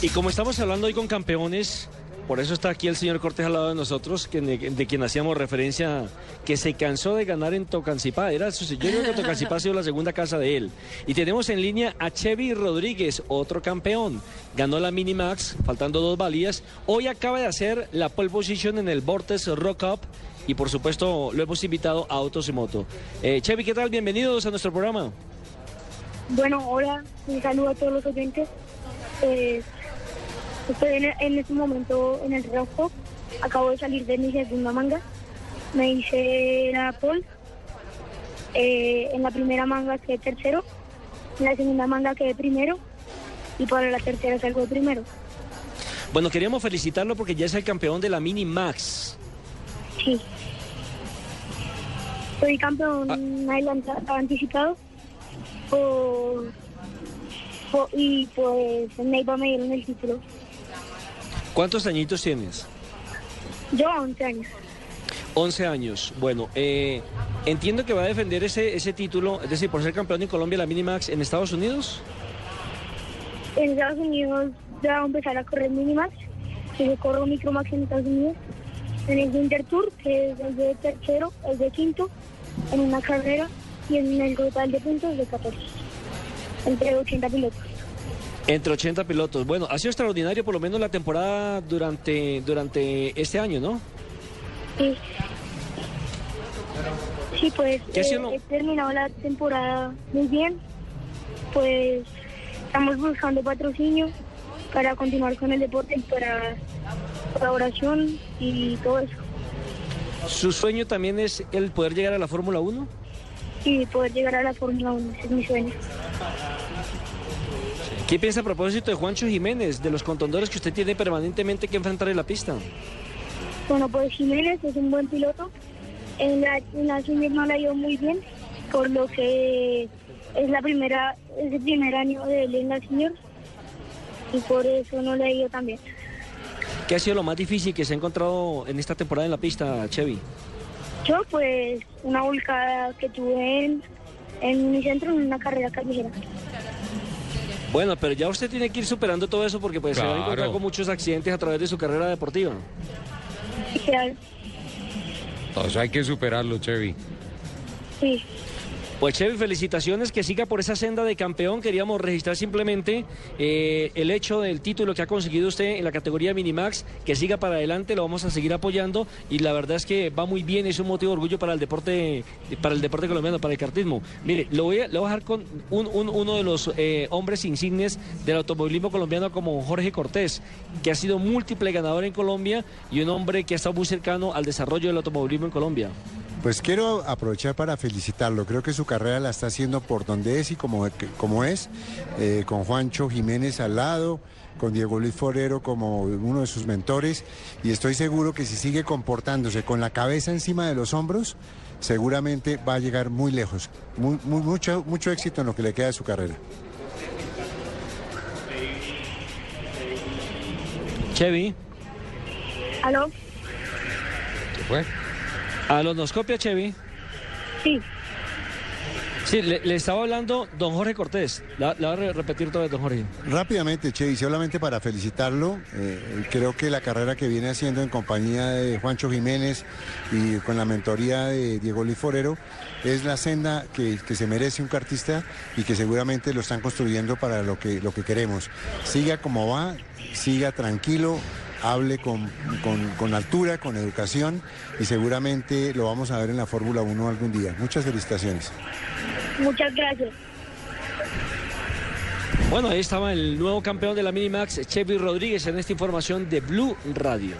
Y como estamos hablando hoy con campeones, por eso está aquí el señor Cortés al lado de nosotros, de quien hacíamos referencia, que se cansó de ganar en Tocancipá. Era su, yo creo que Tocancipá ha sido la segunda casa de él. Y tenemos en línea a Chevy Rodríguez, otro campeón. Ganó la Minimax, faltando dos valías. Hoy acaba de hacer la pole position en el Vortex Rock Up. Y por supuesto lo hemos invitado a Autos y Moto. Eh, Chevy, ¿qué tal? Bienvenidos a nuestro programa. Bueno, hola, un saludo a todos los oyentes. Eh, estoy en, en este momento en el rojo. Acabo de salir de mi segunda manga. Me hice la pole. Eh, en la primera manga quedé tercero. En la segunda manga quedé primero. Y para la tercera salgo de primero. Bueno, queríamos felicitarlo porque ya es el campeón de la Mini Max. Sí. Soy campeón adelanta- anticipado. Por, por- y pues en Neiva me dieron el título. ¿Cuántos añitos tienes? Yo 11 años. 11 años. Bueno, eh, entiendo que va a defender ese, ese título, es decir, por ser campeón en Colombia, la Minimax en Estados Unidos. En Estados Unidos ya voy a empezar a correr Minimax. que Yo corro Micromax en Estados Unidos. En el Winter Tour, que es el de tercero, el de quinto, en una carrera y en el total de puntos de 14. Entre 80 pilotos. Entre 80 pilotos. Bueno, ha sido extraordinario por lo menos la temporada durante, durante este año, ¿no? Sí. Sí, pues ¿Qué ha sido eh, he terminado la temporada muy bien. Pues estamos buscando patrocinio para continuar con el deporte, para colaboración y todo eso. ¿Su sueño también es el poder llegar a la Fórmula 1? Y poder llegar a la Fórmula 1, ese es mi sueño. ¿Qué piensa a propósito de Juancho Jiménez, de los contendores que usted tiene permanentemente que enfrentar en la pista? Bueno, pues Jiménez es un buen piloto. En la, en la Junior no le ha ido muy bien, por lo que es la primera, es el primer año de él en la Junior y por eso no le ha ido tan bien. ¿Qué ha sido lo más difícil que se ha encontrado en esta temporada en la pista, Chevy? Yo, pues, una volcada que tuve en, en mi centro en una carrera callejera. Bueno, pero ya usted tiene que ir superando todo eso porque pues, se va a encontrar Claro. con muchos accidentes a través de su carrera deportiva. Y que, Entonces hay que superarlo, Chevy. sí, Pues Chevy, felicitaciones, que siga por esa senda de campeón. Queríamos registrar simplemente eh, el hecho del título que ha conseguido usted en la categoría Minimax, que siga para adelante, lo vamos a seguir apoyando y la verdad es que va muy bien, es un motivo de orgullo para el deporte, para el deporte colombiano, para el kartismo. Mire, lo voy a, lo dejar con un- uno de los eh, hombres insignes del automovilismo colombiano como Jorge Cortés, que ha sido múltiple ganador en Colombia y un hombre que ha estado muy cercano al desarrollo del automovilismo en Colombia. Pues quiero aprovechar para felicitarlo. Creo que su carrera la está haciendo por donde es y como, como es, eh, con Juancho Jiménez al lado, con Diego Luis Forero como uno de sus mentores. Y estoy seguro que si sigue comportándose con la cabeza encima de los hombros, seguramente va a llegar muy lejos. Muy- muy- mucho, mucho éxito en lo que le queda de su carrera. Chevy, ¿aló? ¿Qué fue? A los Chevy. Sí, Sí, le, le estaba hablando don Jorge Cortés. La, la voy a re- repetir otra vez, don Jorge. Rápidamente, Che, y solamente para felicitarlo, eh, creo que la carrera que viene haciendo en compañía de Juancho Jiménez y con la mentoría de Diego Luis Forero es la senda que, que se merece un cartista y que seguramente lo están construyendo para lo que, lo que queremos. Siga como va, siga tranquilo, hable con, con- con altura, con educación y seguramente lo vamos a ver en la Fórmula 1 algún día. Muchas felicitaciones. muchas gracias. Bueno, ahí estaba el nuevo campeón de la Minimax, Chevy Rodríguez, en esta información de Blue Radio.